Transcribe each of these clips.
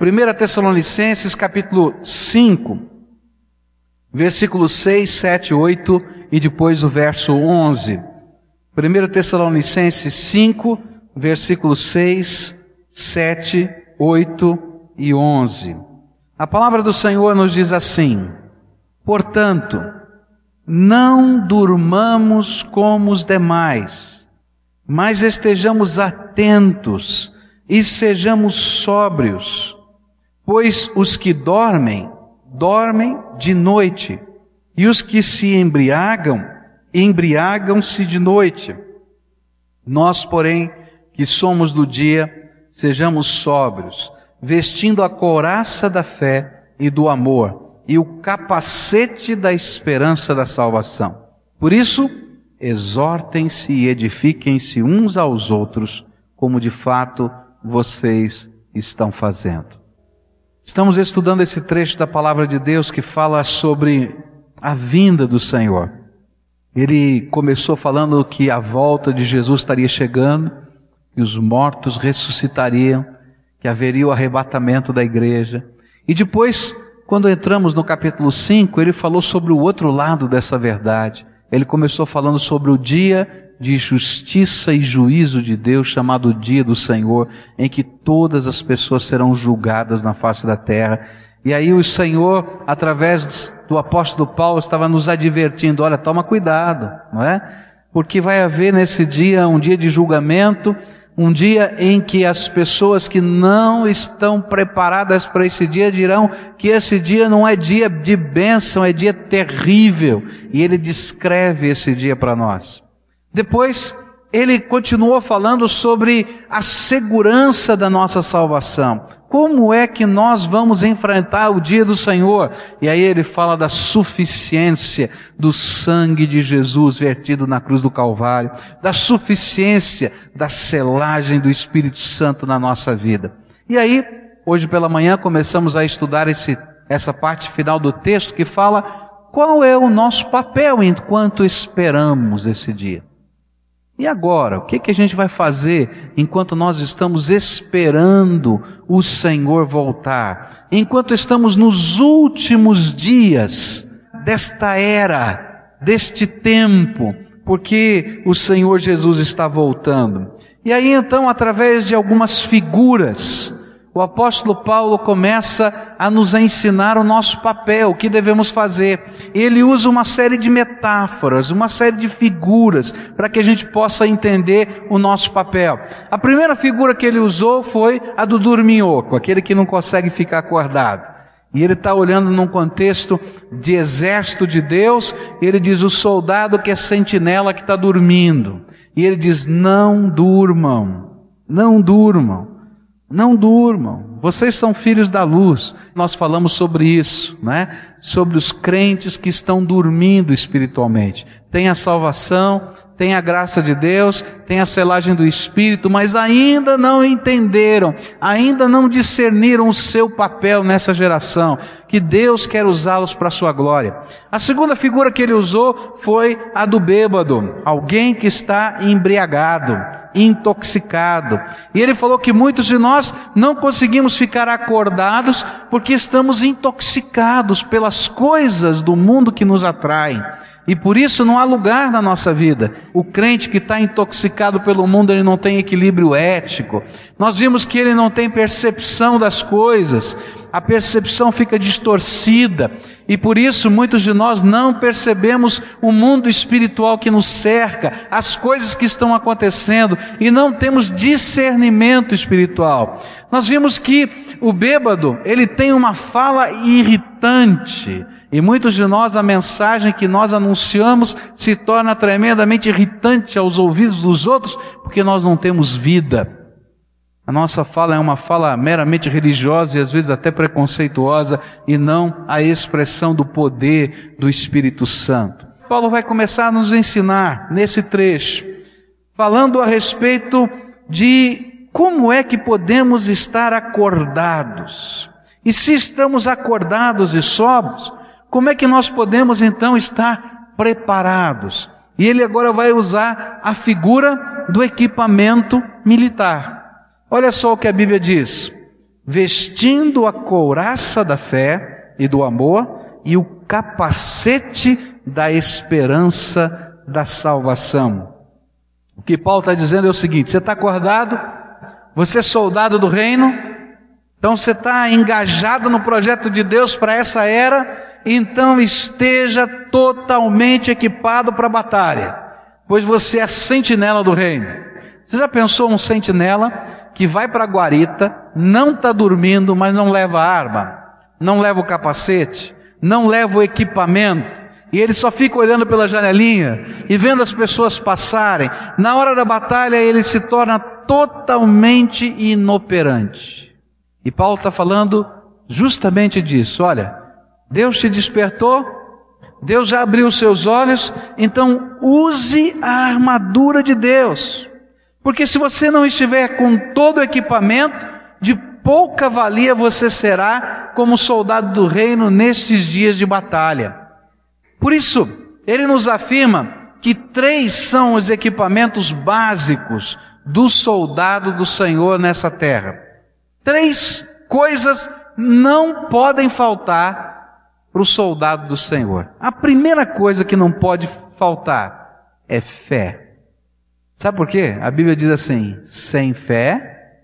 1 Tessalonicenses capítulo 5, versículos 6, 7, 8 e depois o verso 11. 1 Tessalonicenses 5, versículos 6, 7, 8 e 11. A palavra do Senhor nos diz assim: Portanto, não durmamos como os demais, mas estejamos atentos e sejamos sóbrios, pois os que dormem, dormem de noite, e os que se embriagam, embriagam-se de noite. Nós, porém, que somos do dia, sejamos sóbrios, vestindo a couraça da fé e do amor e o capacete da esperança da salvação. Por isso, exortem-se e edifiquem-se uns aos outros, como de fato vocês estão fazendo. Estamos estudando esse trecho da palavra de Deus que fala sobre a vinda do Senhor. Ele começou falando que a volta de Jesus estaria chegando, que os mortos ressuscitariam, que haveria o arrebatamento da igreja. E depois, quando entramos no capítulo 5, ele falou sobre o outro lado dessa verdade. Ele começou falando sobre o dia de justiça e juízo de Deus, chamado Dia do Senhor, em que todas as pessoas serão julgadas na face da terra. E aí o Senhor, através do apóstolo Paulo, estava nos advertindo: olha, toma cuidado, não é? Porque vai haver nesse dia um dia de julgamento, um dia em que as pessoas que não estão preparadas para esse dia dirão que esse dia não é dia de bênção, é dia terrível. E ele descreve esse dia para nós. Depois, ele continuou falando sobre a segurança da nossa salvação. Como é que nós vamos enfrentar o dia do Senhor? E aí ele fala da suficiência do sangue de Jesus vertido na cruz do Calvário, da suficiência da selagem do Espírito Santo na nossa vida. E aí, hoje pela manhã começamos a estudar esse, essa parte final do texto que fala qual é o nosso papel enquanto esperamos esse dia. E agora, o que, que a gente vai fazer enquanto nós estamos esperando o Senhor voltar? Enquanto estamos nos últimos dias desta era, deste tempo, porque o Senhor Jesus está voltando. E aí então, através de algumas figuras, o apóstolo Paulo começa a nos ensinar o nosso papel, o que devemos fazer. Ele usa uma série de metáforas, uma série de figuras, para que a gente possa entender o nosso papel. A primeira figura que ele usou foi a do dorminhoco, aquele que não consegue ficar acordado. E ele está olhando num contexto de exército de Deus, ele diz: o soldado que é sentinela que está dormindo. E ele diz: não durmam, não durmam. Não durmam. Vocês são filhos da luz. Nós falamos sobre isso, né? Sobre os crentes que estão dormindo espiritualmente. Tem a salvação, tem a graça de Deus, tem a selagem do Espírito, mas ainda não entenderam, ainda não discerniram o seu papel nessa geração, que Deus quer usá-los para a sua glória. A segunda figura que ele usou foi a do bêbado, alguém que está embriagado intoxicado. E ele falou que muitos de nós não conseguimos ficar acordados porque estamos intoxicados pelas coisas do mundo que nos atraem. E por isso não há lugar na nossa vida. O crente que está intoxicado pelo mundo, ele não tem equilíbrio ético. Nós vimos que ele não tem percepção das coisas. A percepção fica distorcida. E por isso muitos de nós não percebemos o mundo espiritual que nos cerca, as coisas que estão acontecendo, e não temos discernimento espiritual. Nós vimos que o bêbado, ele tem uma fala irritante. E muitos de nós, a mensagem que nós anunciamos se torna tremendamente irritante aos ouvidos dos outros, porque nós não temos vida. A nossa fala é uma fala meramente religiosa e às vezes até preconceituosa, e não a expressão do poder do Espírito Santo. Paulo vai começar a nos ensinar nesse trecho, falando a respeito de como é que podemos estar acordados. E se estamos acordados e sóbrios, como é que nós podemos então estar preparados? E ele agora vai usar a figura do equipamento militar. Olha só o que a Bíblia diz. vestindo a couraça da fé e do amor e o capacete da esperança da salvação. O que Paulo está dizendo é o seguinte: você está acordado, você é soldado do reino, então você está engajado no projeto de Deus para essa era, então esteja totalmente equipado para a batalha, pois você é sentinela do reino. Você já pensou um sentinela que vai para a guarita, não está dormindo, mas não leva arma, não leva o capacete, não leva o equipamento, e ele só fica olhando pela janelinha e vendo as pessoas passarem. Na hora da batalha ele se torna totalmente inoperante. E Paulo está falando justamente disso. Olha, Deus te despertou, Deus já abriu seus olhos, então use a armadura de Deus. Porque se você não estiver com todo o equipamento, de pouca valia você será como soldado do reino nestes dias de batalha. Por isso, ele nos afirma que três são os equipamentos básicos do soldado do Senhor nessa terra. Três coisas não podem faltar para o soldado do Senhor. A primeira coisa que não pode faltar é fé. Sabe por quê? A Bíblia diz assim: sem fé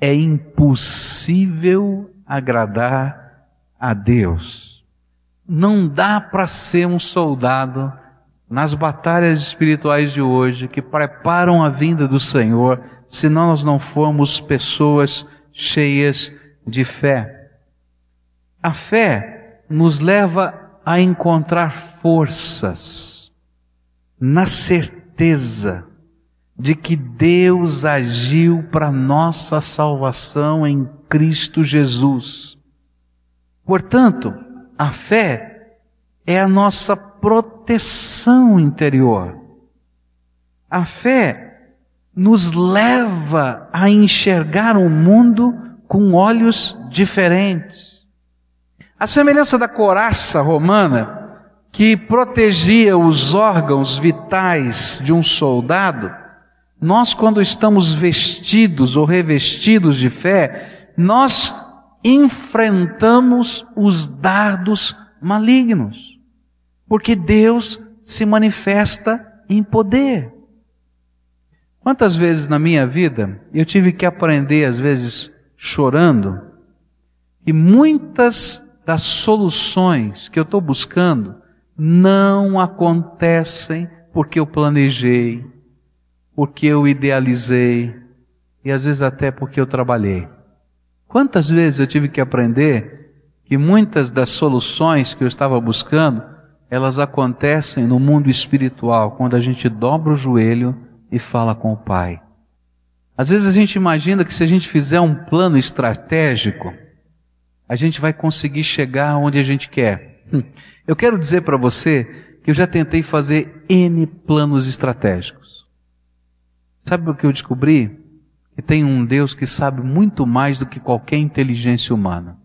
é impossível agradar a Deus. Não dá para ser um soldado nas batalhas espirituais de hoje que preparam a vinda do Senhor se nós não formos pessoas cheias de fé. A fé nos leva a encontrar forças na certeza de que Deus agiu para nossa salvação em Cristo Jesus. Portanto, a fé é a nossa proteção interior. A fé nos leva a enxergar o mundo com olhos diferentes. A semelhança da coraça romana, que protegia os órgãos vitais de um soldado, nós, quando estamos vestidos ou revestidos de fé, nós enfrentamos os dardos malignos, porque Deus se manifesta em poder. Quantas vezes na minha vida eu tive que aprender, às vezes chorando, que muitas das soluções que eu estou buscando não acontecem porque eu planejei, porque eu idealizei e às vezes até porque eu trabalhei. Quantas vezes eu tive que aprender que muitas das soluções que eu estava buscando, elas acontecem no mundo espiritual, quando a gente dobra o joelho e fala com o Pai. Às vezes a gente imagina que se a gente fizer um plano estratégico, a gente vai conseguir chegar onde a gente quer. Hum. Eu quero dizer para você que eu já tentei fazer N planos estratégicos. Sabe o que eu descobri? Que tem um Deus que sabe muito mais do que qualquer inteligência humana.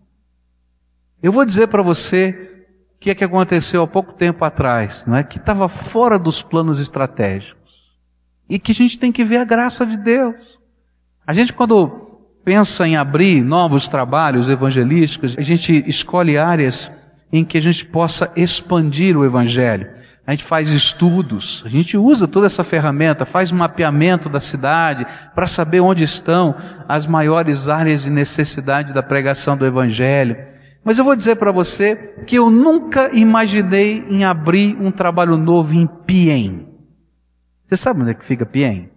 Eu vou dizer para você o que é que aconteceu há pouco tempo atrás, não é? Que estava fora dos planos estratégicos. E que a gente tem que ver a graça de Deus. A gente quando pensa em abrir novos trabalhos evangelísticos, a gente escolhe áreas em que a gente possa expandir o evangelho a gente faz estudos, a gente usa toda essa ferramenta, faz um mapeamento da cidade para saber onde estão as maiores áreas de necessidade da pregação do Evangelho. Mas eu vou dizer para você que eu nunca imaginei em abrir um trabalho novo em Piem. Você sabe onde é que fica Piem?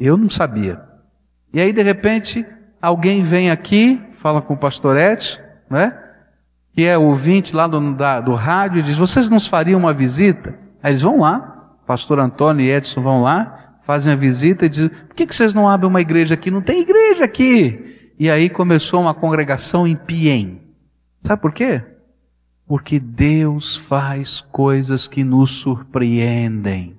Eu não sabia. E aí, de repente, alguém vem aqui, fala com o pastor Edson, né? que é ouvinte lá do, da, do rádio, e diz: Vocês nos fariam uma visita? Aí eles vão lá, pastor Antônio e Edson vão lá, fazem a visita e dizem: Por que, que vocês não abrem uma igreja aqui? Não tem igreja aqui. E aí começou uma congregação em Piem. Sabe por quê? Porque Deus faz coisas que nos surpreendem.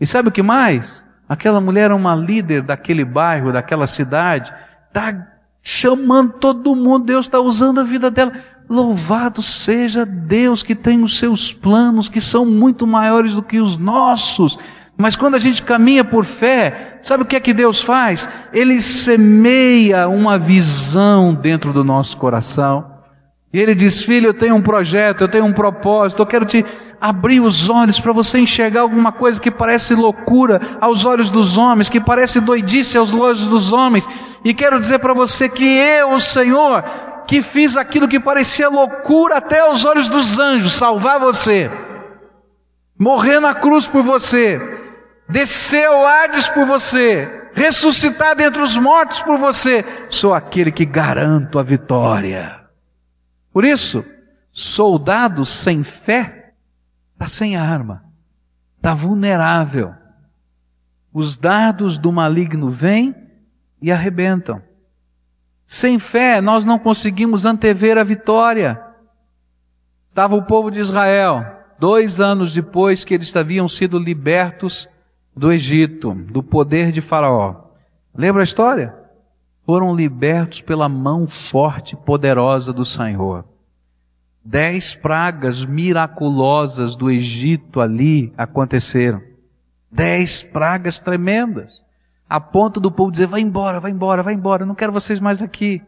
E sabe o que mais? Aquela mulher é uma líder daquele bairro, daquela cidade, está chamando todo mundo, Deus está usando a vida dela. Louvado seja Deus que tem os seus planos que são muito maiores do que os nossos. Mas quando a gente caminha por fé, sabe o que é que Deus faz? Ele semeia uma visão dentro do nosso coração. E ele diz: Filho, eu tenho um projeto, eu tenho um propósito, eu quero te abrir os olhos para você enxergar alguma coisa que parece loucura aos olhos dos homens, que parece doidice aos olhos dos homens. E quero dizer para você que eu, o Senhor, que fiz aquilo que parecia loucura até aos olhos dos anjos, salvar você, morrer na cruz por você, descer ao Hades por você, ressuscitar dentre os mortos por você, sou aquele que garanto a vitória. Por isso, soldado sem fé está sem arma, está vulnerável. Os dados do maligno vêm e arrebentam. Sem fé, nós não conseguimos antever a vitória. Estava o povo de Israel, dois anos depois que eles haviam sido libertos do Egito, do poder de Faraó. Lembra a história? Foram libertos pela mão forte e poderosa do Senhor. Dez pragas miraculosas do Egito ali aconteceram. Dez pragas tremendas. A ponto do povo dizer, vai embora, vai embora, vai embora, não quero vocês mais aqui.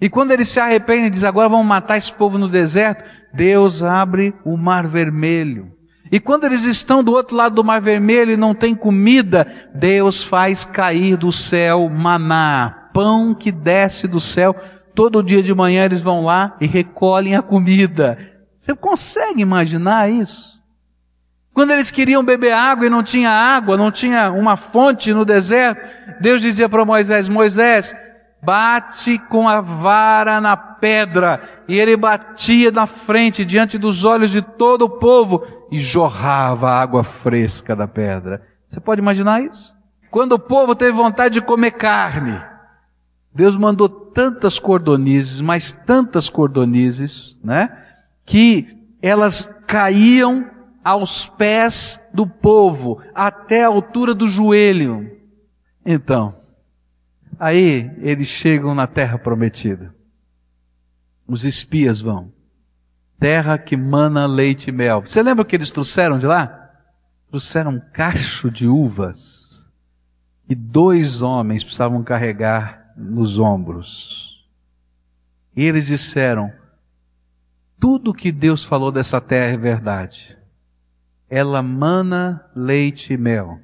E quando eles se arrependem e dizem, agora vamos matar esse povo no deserto, Deus abre o mar vermelho. E quando eles estão do outro lado do mar vermelho e não tem comida, Deus faz cair do céu maná, pão que desce do céu. Todo dia de manhã eles vão lá e recolhem a comida. Você consegue imaginar isso? Quando eles queriam beber água e não tinha água, não tinha uma fonte no deserto, Deus dizia para Moisés: Moisés, bate com a vara na pedra. E ele batia na frente, diante dos olhos de todo o povo, e jorrava a água fresca da pedra. Você pode imaginar isso? Quando o povo teve vontade de comer carne, Deus mandou tantas cordonizes, mas tantas cordonizes, né? Que elas caíam aos pés do povo, até a altura do joelho. Então, aí eles chegam na terra prometida. Os espias vão. Terra que mana leite e mel. Você lembra o que eles trouxeram de lá? Trouxeram um cacho de uvas e dois homens precisavam carregar nos ombros. E eles disseram: tudo que Deus falou dessa terra é verdade. Ela mana leite e mel.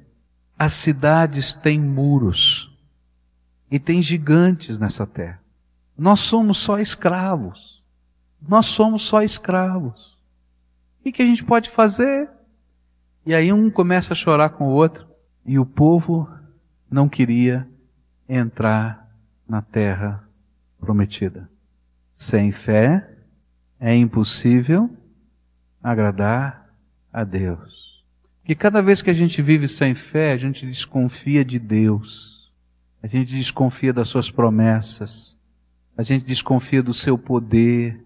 As cidades têm muros e tem gigantes nessa terra. Nós somos só escravos. Nós somos só escravos. O que a gente pode fazer? E aí um começa a chorar com o outro e o povo não queria entrar na terra prometida. Sem fé é impossível agradar a Deus. Que cada vez que a gente vive sem fé, a gente desconfia de Deus. A gente desconfia das suas promessas. A gente desconfia do seu poder.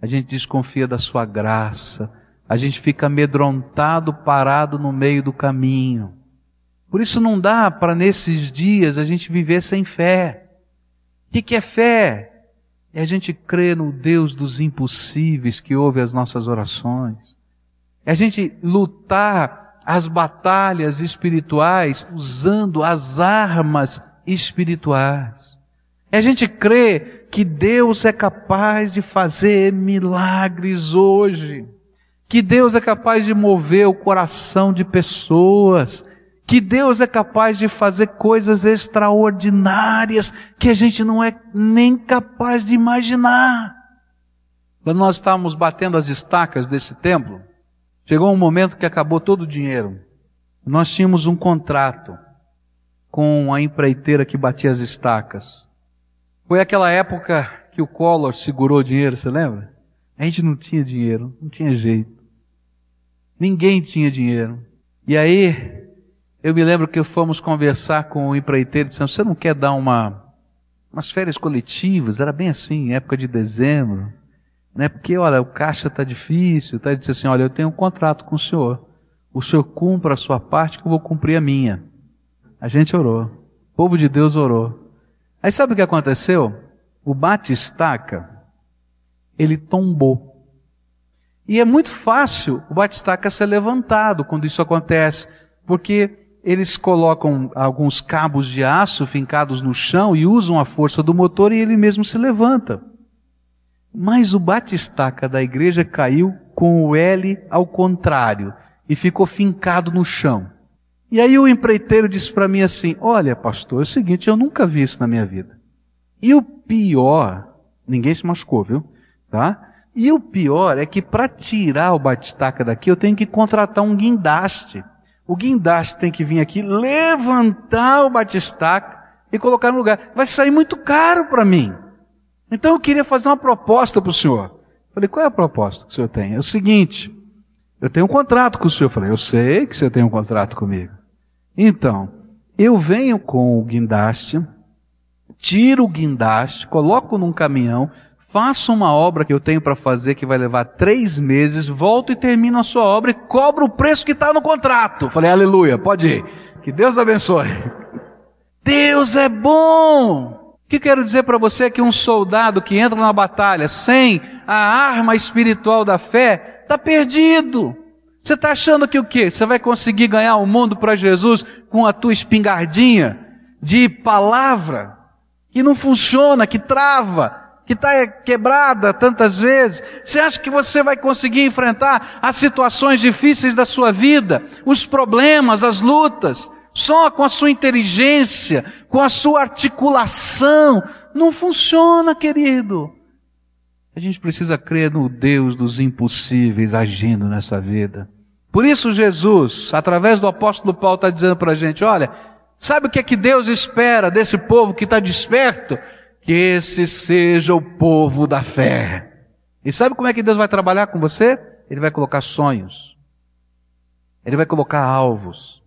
A gente desconfia da sua graça. A gente fica amedrontado, parado no meio do caminho. Por isso não dá para nesses dias a gente viver sem fé. O que é fé? É a gente crer no Deus dos impossíveis que ouve as nossas orações. É a gente lutar as batalhas espirituais usando as armas espirituais. É a gente crer que Deus é capaz de fazer milagres hoje. Que Deus é capaz de mover o coração de pessoas que Deus é capaz de fazer coisas extraordinárias que a gente não é nem capaz de imaginar. Quando nós estávamos batendo as estacas desse templo, chegou um momento que acabou todo o dinheiro. Nós tínhamos um contrato com a empreiteira que batia as estacas. Foi aquela época que o Collor segurou o dinheiro, você lembra? A gente não tinha dinheiro, não tinha jeito. Ninguém tinha dinheiro. E aí, eu me lembro que fomos conversar com o empreiteiro, dizendo, você não quer dar uma, umas férias coletivas? Era bem assim, época de dezembro. Né? Porque, olha, o caixa está difícil. Tá? Ele disse assim, olha, eu tenho um contrato com o senhor. O senhor cumpra a sua parte que eu vou cumprir a minha. A gente orou. O povo de Deus orou. Aí sabe o que aconteceu? O bate-estaca, ele tombou. E é muito fácil o bate-estaca ser levantado quando isso acontece, porque eles colocam alguns cabos de aço fincados no chão e usam a força do motor e ele mesmo se levanta. Mas o batistaca da igreja caiu com o L ao contrário e ficou fincado no chão. E aí o empreiteiro disse para mim assim: Olha, pastor, é o seguinte, eu nunca vi isso na minha vida. E o pior, ninguém se machucou, viu? Tá? E o pior é que para tirar o batistaca daqui, eu tenho que contratar um guindaste. O guindaste tem que vir aqui, levantar o batistaca e colocar no lugar. Vai sair muito caro para mim. Então eu queria fazer uma proposta para o senhor. Falei, qual é a proposta que o senhor tem? É o seguinte, eu tenho um contrato com o senhor. Falei, eu sei que você tem um contrato comigo. Então, eu venho com o guindaste, tiro o guindaste, coloco num caminhão, faço uma obra que eu tenho para fazer que vai levar três meses, volto e termino a sua obra e cobro o preço que está no contrato. Falei, aleluia, pode ir. Que Deus abençoe. Deus é bom. O que quero dizer para você é que um soldado que entra na batalha sem a arma espiritual da fé está perdido. Você está achando que o quê? Você vai conseguir ganhar o mundo para Jesus com a tua espingardinha de palavra que não funciona, que trava, que está quebrada tantas vezes? Você acha que você vai conseguir enfrentar as situações difíceis da sua vida, os problemas, as lutas, só com a sua inteligência, com a sua articulação? Não funciona, querido. A gente precisa crer no Deus dos impossíveis agindo nessa vida. Por isso Jesus, através do apóstolo Paulo, está dizendo para a gente, olha, sabe o que é que Deus espera desse povo que está desperto? Que esse seja o povo da fé. E sabe como é que Deus vai trabalhar com você? Ele vai colocar sonhos. Ele vai colocar alvos.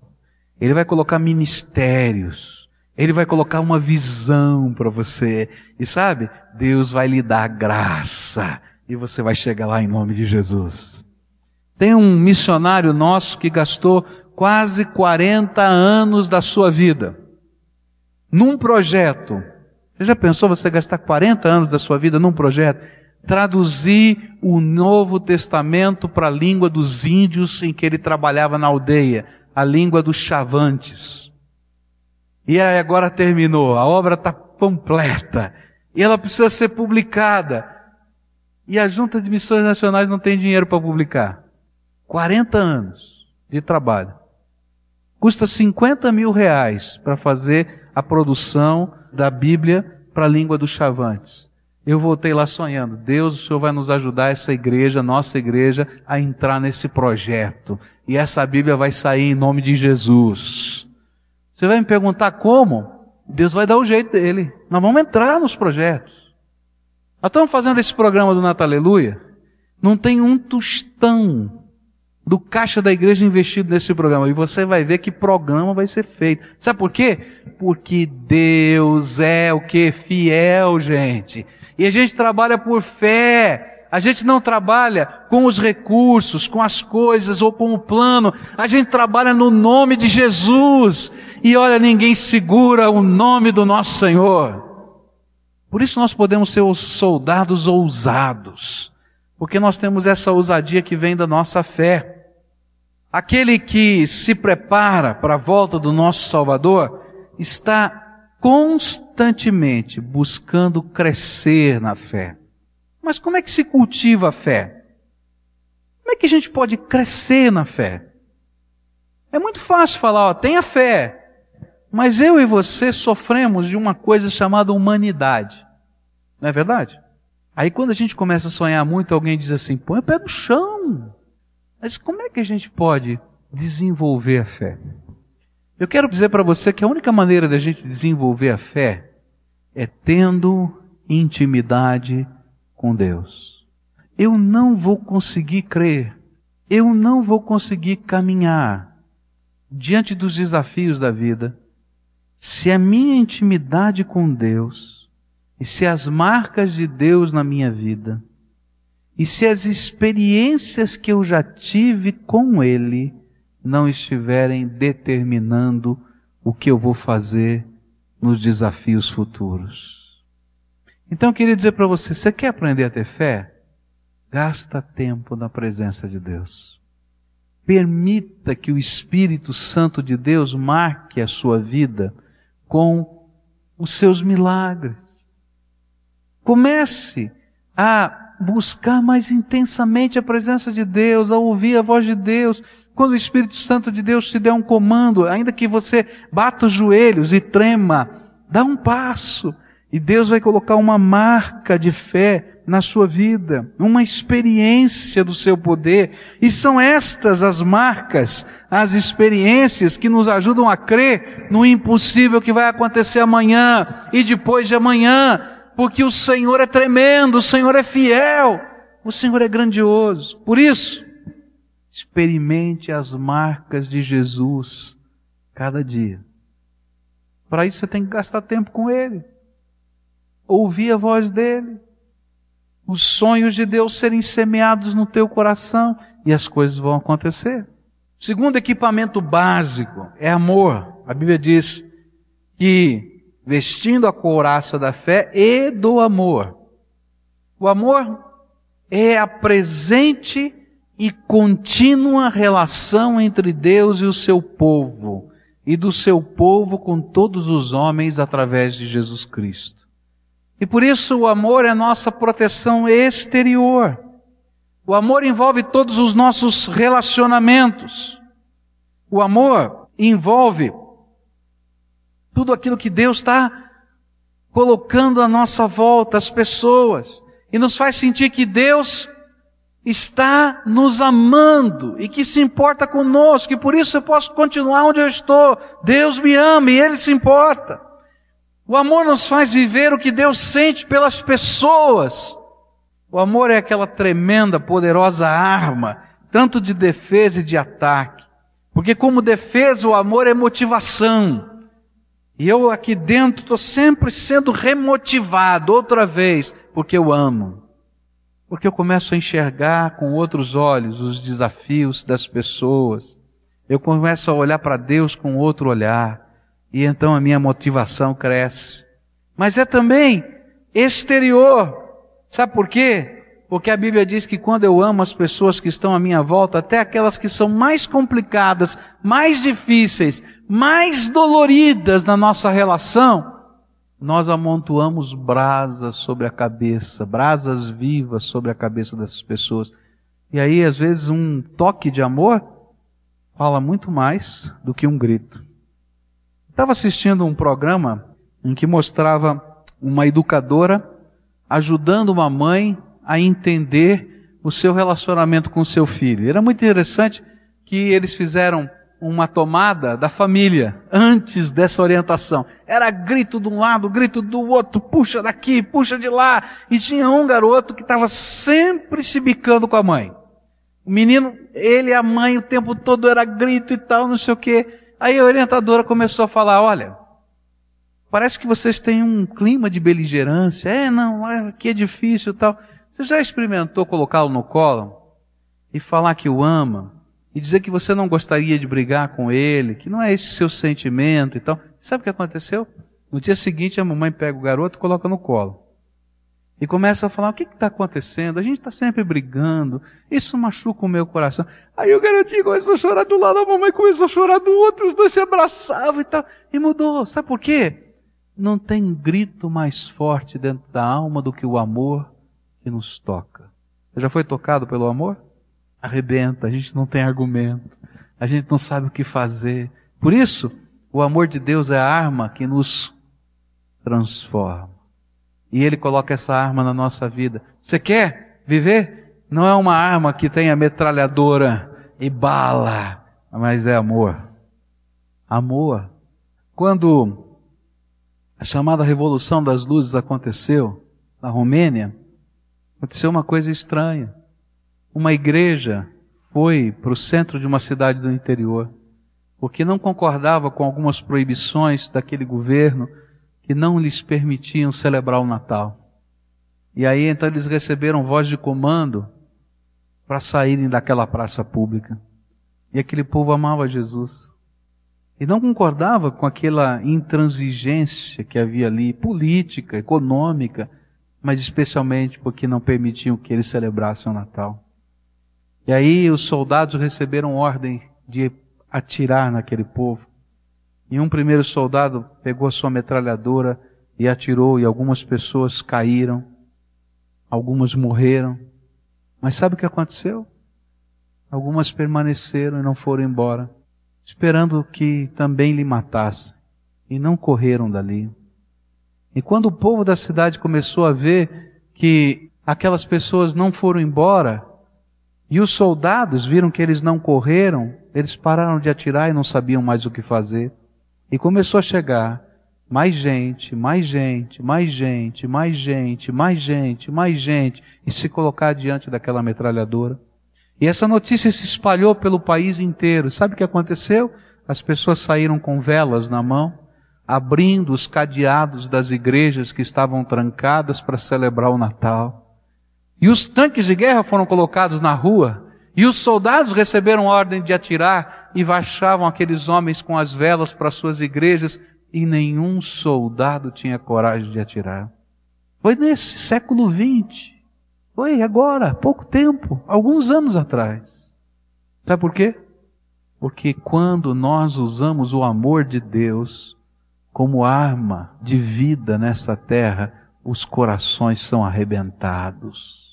Ele vai colocar ministérios. Ele vai colocar uma visão para você. E sabe, Deus vai lhe dar graça. E você vai chegar lá em nome de Jesus. Tem um missionário nosso que gastou quase 40 anos da sua vida num projeto. Você já pensou você gastar 40 anos da sua vida num projeto? Traduzir o Novo Testamento para a língua dos índios em que ele trabalhava na aldeia, a língua dos chavantes. E aí agora terminou, a obra está completa. E ela precisa ser publicada. E a Junta de Missões Nacionais não tem dinheiro para publicar. 40 anos de trabalho. Custa 50 mil reais para fazer a produção da Bíblia para a língua dos chavantes. Eu voltei lá sonhando, Deus, o Senhor vai nos ajudar, essa igreja, nossa igreja, a entrar nesse projeto. E essa Bíblia vai sair em nome de Jesus. Você vai me perguntar como? Deus vai dar o jeito dele. Nós vamos entrar nos projetos. Nós estamos fazendo esse programa do Natal Aleluia. Não tem um tostão do caixa da igreja investido nesse programa. E você vai ver que programa vai ser feito. Sabe por quê? Porque Deus é o que? Fiel, gente. E a gente trabalha por fé. A gente não trabalha com os recursos, com as coisas ou com o plano. A gente trabalha no nome de Jesus. E olha, ninguém segura o nome do nosso Senhor. Por isso nós podemos ser os soldados ousados. Porque nós temos essa ousadia que vem da nossa fé. Aquele que se prepara para a volta do nosso Salvador está constantemente buscando crescer na fé. Mas como é que se cultiva a fé? Como é que a gente pode crescer na fé? É muito fácil falar, ó, tenha fé. Mas eu e você sofremos de uma coisa chamada humanidade. Não é verdade? Aí quando a gente começa a sonhar muito, alguém diz assim, põe o pé no chão. Mas como é que a gente pode desenvolver a fé? Eu quero dizer para você que a única maneira da gente desenvolver a fé é tendo intimidade com Deus. Eu não vou conseguir crer, eu não vou conseguir caminhar diante dos desafios da vida se a minha intimidade com Deus e se as marcas de Deus na minha vida e se as experiências que eu já tive com Ele não estiverem determinando o que eu vou fazer nos desafios futuros. Então eu queria dizer para você: você quer aprender a ter fé? Gasta tempo na presença de Deus. Permita que o Espírito Santo de Deus marque a sua vida com os seus milagres. Comece a buscar mais intensamente a presença de Deus, a ouvir a voz de Deus. Quando o Espírito Santo de Deus te der um comando, ainda que você bata os joelhos e trema, dá um passo. E Deus vai colocar uma marca de fé na sua vida, uma experiência do seu poder. E são estas as marcas, as experiências que nos ajudam a crer no impossível que vai acontecer amanhã e depois de amanhã, porque o Senhor é tremendo, o Senhor é fiel, o Senhor é grandioso. Por isso, experimente as marcas de Jesus cada dia. Para isso você tem que gastar tempo com Ele, ouvir a voz dele, os sonhos de Deus serem semeados no teu coração e as coisas vão acontecer. Segundo equipamento básico é amor. A Bíblia diz que vestindo a couraça da fé e do amor. O amor é a presente e contínua relação entre Deus e o seu povo, e do seu povo com todos os homens através de Jesus Cristo. E por isso o amor é nossa proteção exterior. O amor envolve todos os nossos relacionamentos. O amor envolve tudo aquilo que Deus está colocando à nossa volta, as pessoas, e nos faz sentir que Deus está nos amando e que se importa conosco, e por isso eu posso continuar onde eu estou. Deus me ama e Ele se importa. O amor nos faz viver o que Deus sente pelas pessoas. O amor é aquela tremenda, poderosa arma, tanto de defesa e de ataque. Porque, como defesa, o amor é motivação. E eu aqui dentro estou sempre sendo remotivado outra vez, porque eu amo. Porque eu começo a enxergar com outros olhos os desafios das pessoas. Eu começo a olhar para Deus com outro olhar. E então a minha motivação cresce. Mas é também exterior. Sabe por quê? Porque a Bíblia diz que quando eu amo as pessoas que estão à minha volta, até aquelas que são mais complicadas, mais difíceis, mais doloridas na nossa relação, nós amontoamos brasas sobre a cabeça, brasas vivas sobre a cabeça dessas pessoas. E aí, às vezes, um toque de amor fala muito mais do que um grito. Estava assistindo um programa em que mostrava uma educadora ajudando uma mãe a entender o seu relacionamento com seu filho. Era muito interessante que eles fizeram uma tomada da família antes dessa orientação. Era grito de um lado, grito do outro, puxa daqui, puxa de lá. E tinha um garoto que estava sempre se bicando com a mãe. O menino, ele e a mãe o tempo todo era grito e tal, não sei o quê. Aí a orientadora começou a falar: olha, parece que vocês têm um clima de beligerância. É, não, aqui é difícil e tal. Você já experimentou colocá-lo no colo e falar que o ama e dizer que você não gostaria de brigar com ele, que não é esse seu sentimento e tal? Sabe o que aconteceu? No dia seguinte a mamãe pega o garoto e coloca no colo. E começa a falar: o que está acontecendo? A gente está sempre brigando, isso machuca o meu coração. Aí o garotinho começou a chorar do lado, a mamãe começou a chorar do outro, os dois se abraçavam e tal. E mudou. Sabe por quê? Não tem grito mais forte dentro da alma do que o amor que nos toca. Você já foi tocado pelo amor? Arrebenta, a gente não tem argumento, a gente não sabe o que fazer. Por isso, o amor de Deus é a arma que nos transforma. E Ele coloca essa arma na nossa vida. Você quer viver? Não é uma arma que tenha metralhadora e bala, mas é amor. Amor. Quando a chamada Revolução das Luzes aconteceu na Romênia, Aconteceu uma coisa estranha. Uma igreja foi para o centro de uma cidade do interior, porque não concordava com algumas proibições daquele governo que não lhes permitiam celebrar o Natal. E aí então eles receberam voz de comando para saírem daquela praça pública. E aquele povo amava Jesus. E não concordava com aquela intransigência que havia ali, política, econômica, mas especialmente porque não permitiam que eles celebrassem o Natal. E aí os soldados receberam ordem de atirar naquele povo. E um primeiro soldado pegou a sua metralhadora e atirou, e algumas pessoas caíram, algumas morreram. Mas sabe o que aconteceu? Algumas permaneceram e não foram embora, esperando que também lhe matassem, e não correram dali. E quando o povo da cidade começou a ver que aquelas pessoas não foram embora, e os soldados viram que eles não correram, eles pararam de atirar e não sabiam mais o que fazer. E começou a chegar mais gente, mais gente, mais gente, mais gente, mais gente, mais gente, e se colocar diante daquela metralhadora. E essa notícia se espalhou pelo país inteiro. Sabe o que aconteceu? As pessoas saíram com velas na mão, abrindo os cadeados das igrejas que estavam trancadas para celebrar o Natal. E os tanques de guerra foram colocados na rua, e os soldados receberam ordem de atirar e baixavam aqueles homens com as velas para suas igrejas, e nenhum soldado tinha coragem de atirar. Foi nesse século XX. Foi agora, pouco tempo, alguns anos atrás. Sabe por quê? Porque quando nós usamos o amor de Deus como arma de vida nessa terra, os corações são arrebentados.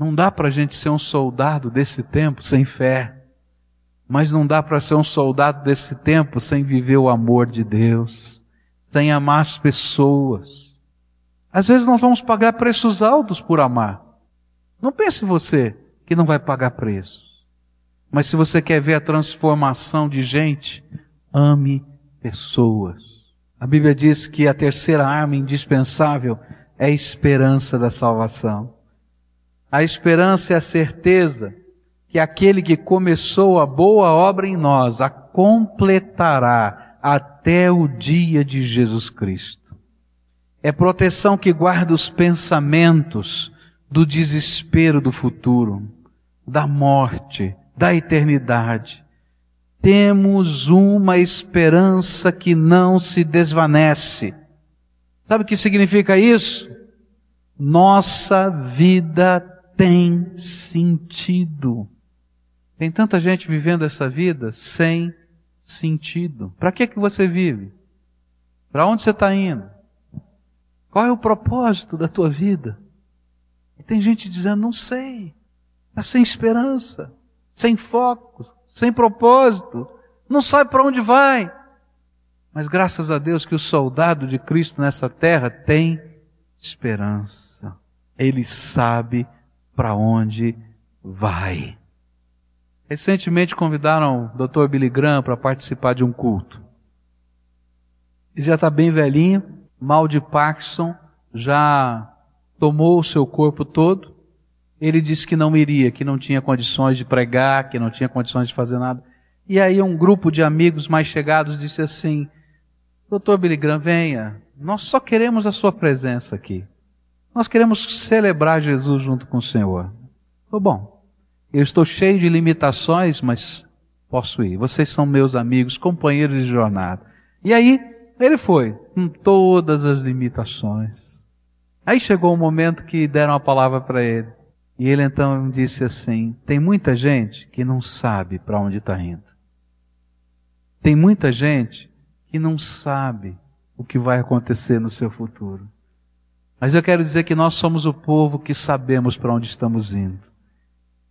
Não dá para a gente ser um soldado desse tempo sem fé. Mas não dá para ser um soldado desse tempo sem viver o amor de Deus, sem amar as pessoas. Às vezes nós vamos pagar preços altos por amar. Não pense você que não vai pagar preços. Mas se você quer ver a transformação de gente, ame pessoas. A Bíblia diz que a terceira arma indispensável é a esperança da salvação. A esperança é a certeza que aquele que começou a boa obra em nós a completará até o dia de Jesus Cristo. É proteção que guarda os pensamentos do desespero do futuro, da morte, da eternidade. Temos uma esperança que não se desvanece. Sabe o que significa isso? Nossa vida tem sentido. Tem tanta gente vivendo essa vida sem sentido. Para que que você vive? Para onde você está indo? Qual é o propósito da tua vida? E tem gente dizendo, não sei. Está sem esperança, sem foco, sem propósito, não sabe para onde vai. Mas graças a Deus que o soldado de Cristo nessa terra tem esperança. Ele sabe para onde vai. Recentemente convidaram o Dr. Billy Graham para participar de um culto. Ele já está bem velhinho, mal de Parkinson, já tomou o seu corpo todo. Ele disse que não iria, que não tinha condições de pregar, que não tinha condições de fazer nada. E aí um grupo de amigos mais chegados disse assim, Doutor Billy Graham, venha, nós só queremos a sua presença aqui. Nós queremos celebrar Jesus junto com o Senhor. Oh, bom, eu estou cheio de limitações, mas posso ir. Vocês são meus amigos, companheiros de jornada. E aí, ele foi, com todas as limitações. Aí chegou o um momento que deram a palavra para ele. E ele então disse assim: tem muita gente que não sabe para onde está indo. Tem muita gente que não sabe o que vai acontecer no seu futuro. Mas eu quero dizer que nós somos o povo que sabemos para onde estamos indo.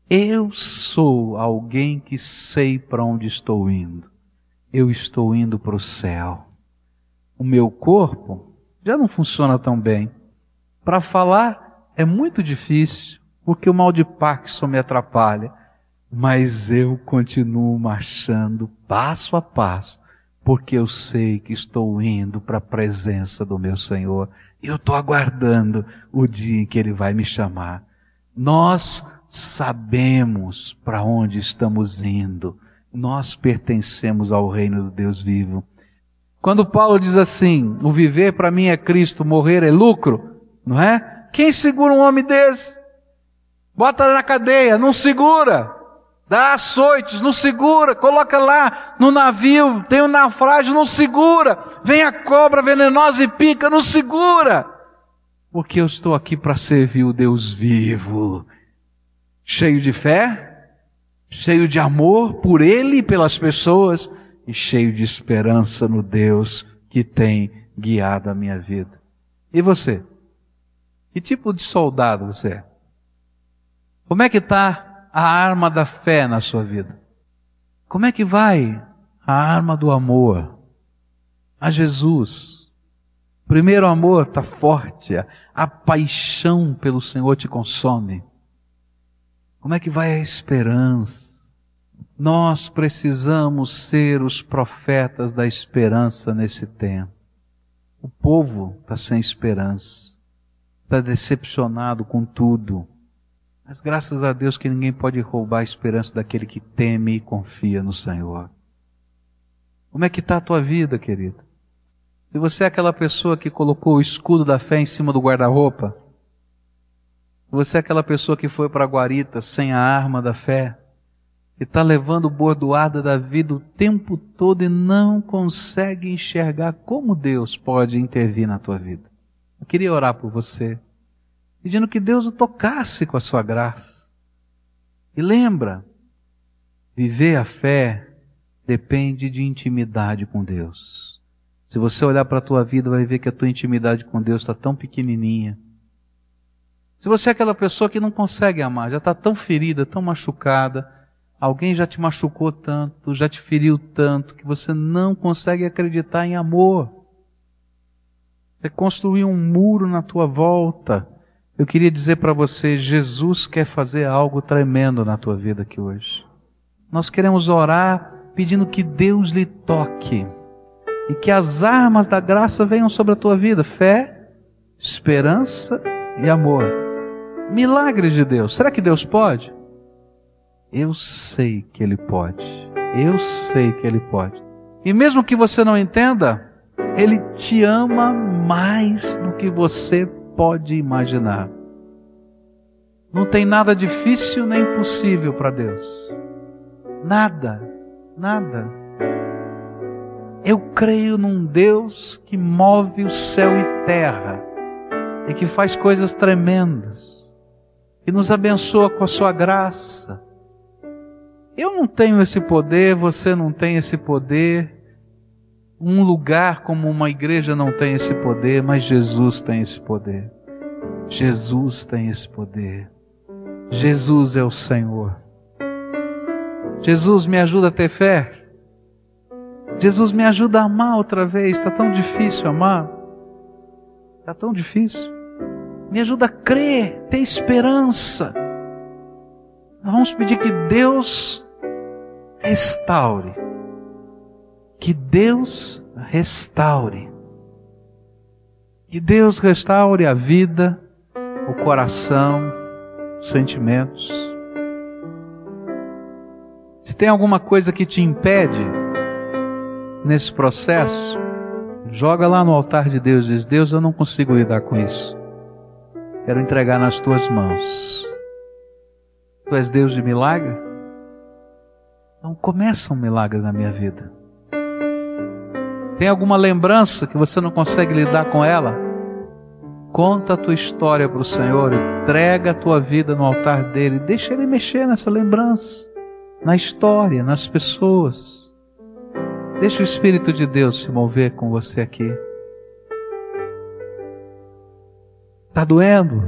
Eu sou alguém que sei para onde estou indo. Eu estou indo para o céu. O meu corpo já não funciona tão bem. Para falar é muito difícil, porque o mal de Parkinson me atrapalha. Mas eu continuo marchando passo a passo, porque eu sei que estou indo para a presença do meu Senhor eu estou aguardando o dia em que Ele vai me chamar. Nós sabemos para onde estamos indo. Nós pertencemos ao reino do Deus vivo. Quando Paulo diz assim: o viver para mim é Cristo, morrer é lucro, não é? Quem segura um homem desse? Bota na cadeia, não segura. Dá açoites, não segura. Coloca lá no navio, tem um naufrágio, não segura. Vem a cobra venenosa e pica, não segura. Porque eu estou aqui para servir o Deus vivo. Cheio de fé, cheio de amor por Ele e pelas pessoas e cheio de esperança no Deus que tem guiado a minha vida. E você? Que tipo de soldado você é? Como é que está a arma da fé na sua vida? Como é que vai a arma do amor a Jesus? Primeiro amor está forte, a paixão pelo Senhor te consome. Como é que vai a esperança? Nós precisamos ser os profetas da esperança nesse tempo. O povo está sem esperança, está decepcionado com tudo. Mas graças a Deus que ninguém pode roubar a esperança daquele que teme e confia no Senhor. Como é que está a tua vida, querido? Se você é aquela pessoa que colocou o escudo da fé em cima do guarda-roupa, você é aquela pessoa que foi para a guarita sem a arma da fé, e está levando bordoada da vida o tempo todo e não consegue enxergar como Deus pode intervir na tua vida. Eu queria orar por você, pedindo que Deus o tocasse com a sua graça. E lembra, viver a fé depende de intimidade com Deus. Se você olhar para a tua vida, vai ver que a tua intimidade com Deus está tão pequenininha se você é aquela pessoa que não consegue amar, já está tão ferida, tão machucada, alguém já te machucou tanto, já te feriu tanto, que você não consegue acreditar em amor. Você construiu um muro na tua volta. Eu queria dizer para você, Jesus quer fazer algo tremendo na tua vida aqui hoje. Nós queremos orar pedindo que Deus lhe toque e que as armas da graça venham sobre a tua vida: fé, esperança e amor. Milagres de Deus. Será que Deus pode? Eu sei que Ele pode. Eu sei que Ele pode. E mesmo que você não entenda, Ele te ama mais do que você pode imaginar. Não tem nada difícil nem impossível para Deus. Nada, nada. Eu creio num Deus que move o céu e terra e que faz coisas tremendas e nos abençoa com a sua graça. Eu não tenho esse poder, você não tem esse poder. Um lugar como uma igreja não tem esse poder, mas Jesus tem esse poder. Jesus tem esse poder. Jesus é o Senhor. Jesus me ajuda a ter fé. Jesus me ajuda a amar outra vez. Está tão difícil amar. Está tão difícil. Me ajuda a crer, ter esperança. Vamos pedir que Deus restaure. Que Deus restaure. Que Deus restaure a vida, o coração, os sentimentos. Se tem alguma coisa que te impede nesse processo, joga lá no altar de Deus e diz: Deus, eu não consigo lidar com isso. Quero entregar nas tuas mãos. Tu és Deus de milagre? Então começa um milagre na minha vida. Tem alguma lembrança que você não consegue lidar com ela? Conta a tua história para o Senhor, entrega a tua vida no altar dele, deixa ele mexer nessa lembrança, na história, nas pessoas. Deixa o Espírito de Deus se mover com você aqui. Está doendo?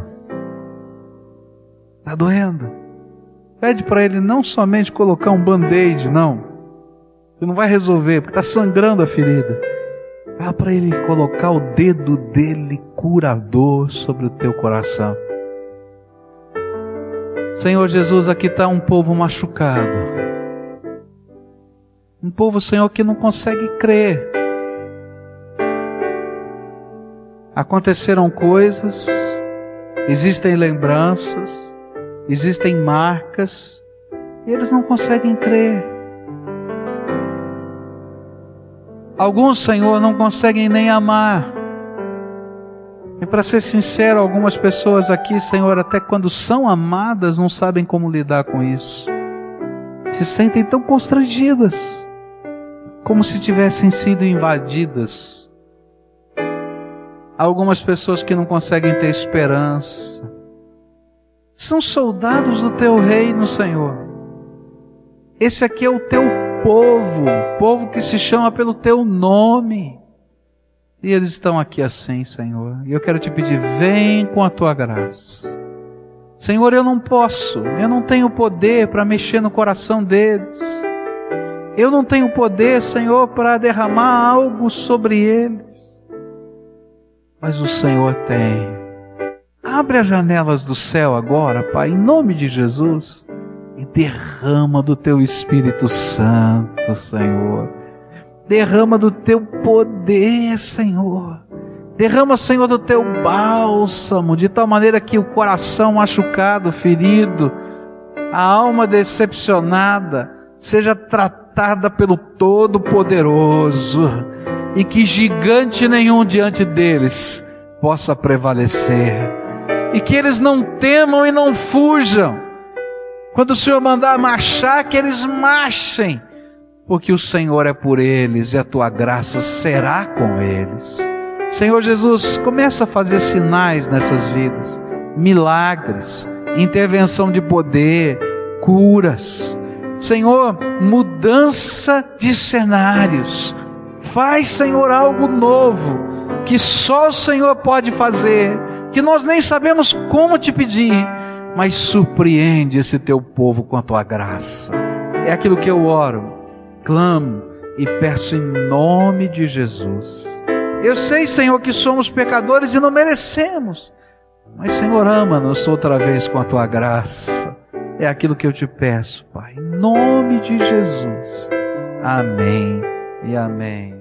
Está doendo? Pede para ele não somente colocar um band-aid, não. Você não vai resolver, porque está sangrando a ferida. Fala para ele colocar o dedo dele curador sobre o teu coração. Senhor Jesus, aqui está um povo machucado. Um povo, Senhor, que não consegue crer. Aconteceram coisas existem lembranças, existem marcas, e eles não conseguem crer. Alguns, Senhor, não conseguem nem amar. E para ser sincero, algumas pessoas aqui, Senhor, até quando são amadas, não sabem como lidar com isso. Se sentem tão constrangidas, como se tivessem sido invadidas algumas pessoas que não conseguem ter esperança. São soldados do teu reino, Senhor. Esse aqui é o teu povo, povo que se chama pelo teu nome. E eles estão aqui assim, Senhor. E eu quero te pedir, vem com a tua graça. Senhor, eu não posso, eu não tenho poder para mexer no coração deles. Eu não tenho poder, Senhor, para derramar algo sobre eles. Mas o Senhor tem. Abre as janelas do céu agora, Pai, em nome de Jesus, e derrama do teu Espírito Santo, Senhor Derrama do teu poder, Senhor. Derrama, Senhor, do teu bálsamo, de tal maneira que o coração machucado, ferido, a alma decepcionada, seja tratada pelo Todo-Poderoso e que gigante nenhum diante deles possa prevalecer. E que eles não temam e não fujam. Quando o Senhor mandar marchar, que eles marchem porque o Senhor é por eles e a tua graça será com eles. Senhor Jesus, começa a fazer sinais nessas vidas, milagres, intervenção de poder, curas. Senhor, mudança de cenários. Faz, Senhor, algo novo que só o Senhor pode fazer, que nós nem sabemos como te pedir, mas surpreende esse teu povo com a tua graça. É aquilo que eu oro clamo e peço em nome de Jesus. Eu sei, Senhor, que somos pecadores e não merecemos, mas, Senhor, ama-nos outra vez com a tua graça. É aquilo que eu te peço, Pai, em nome de Jesus. Amém e amém.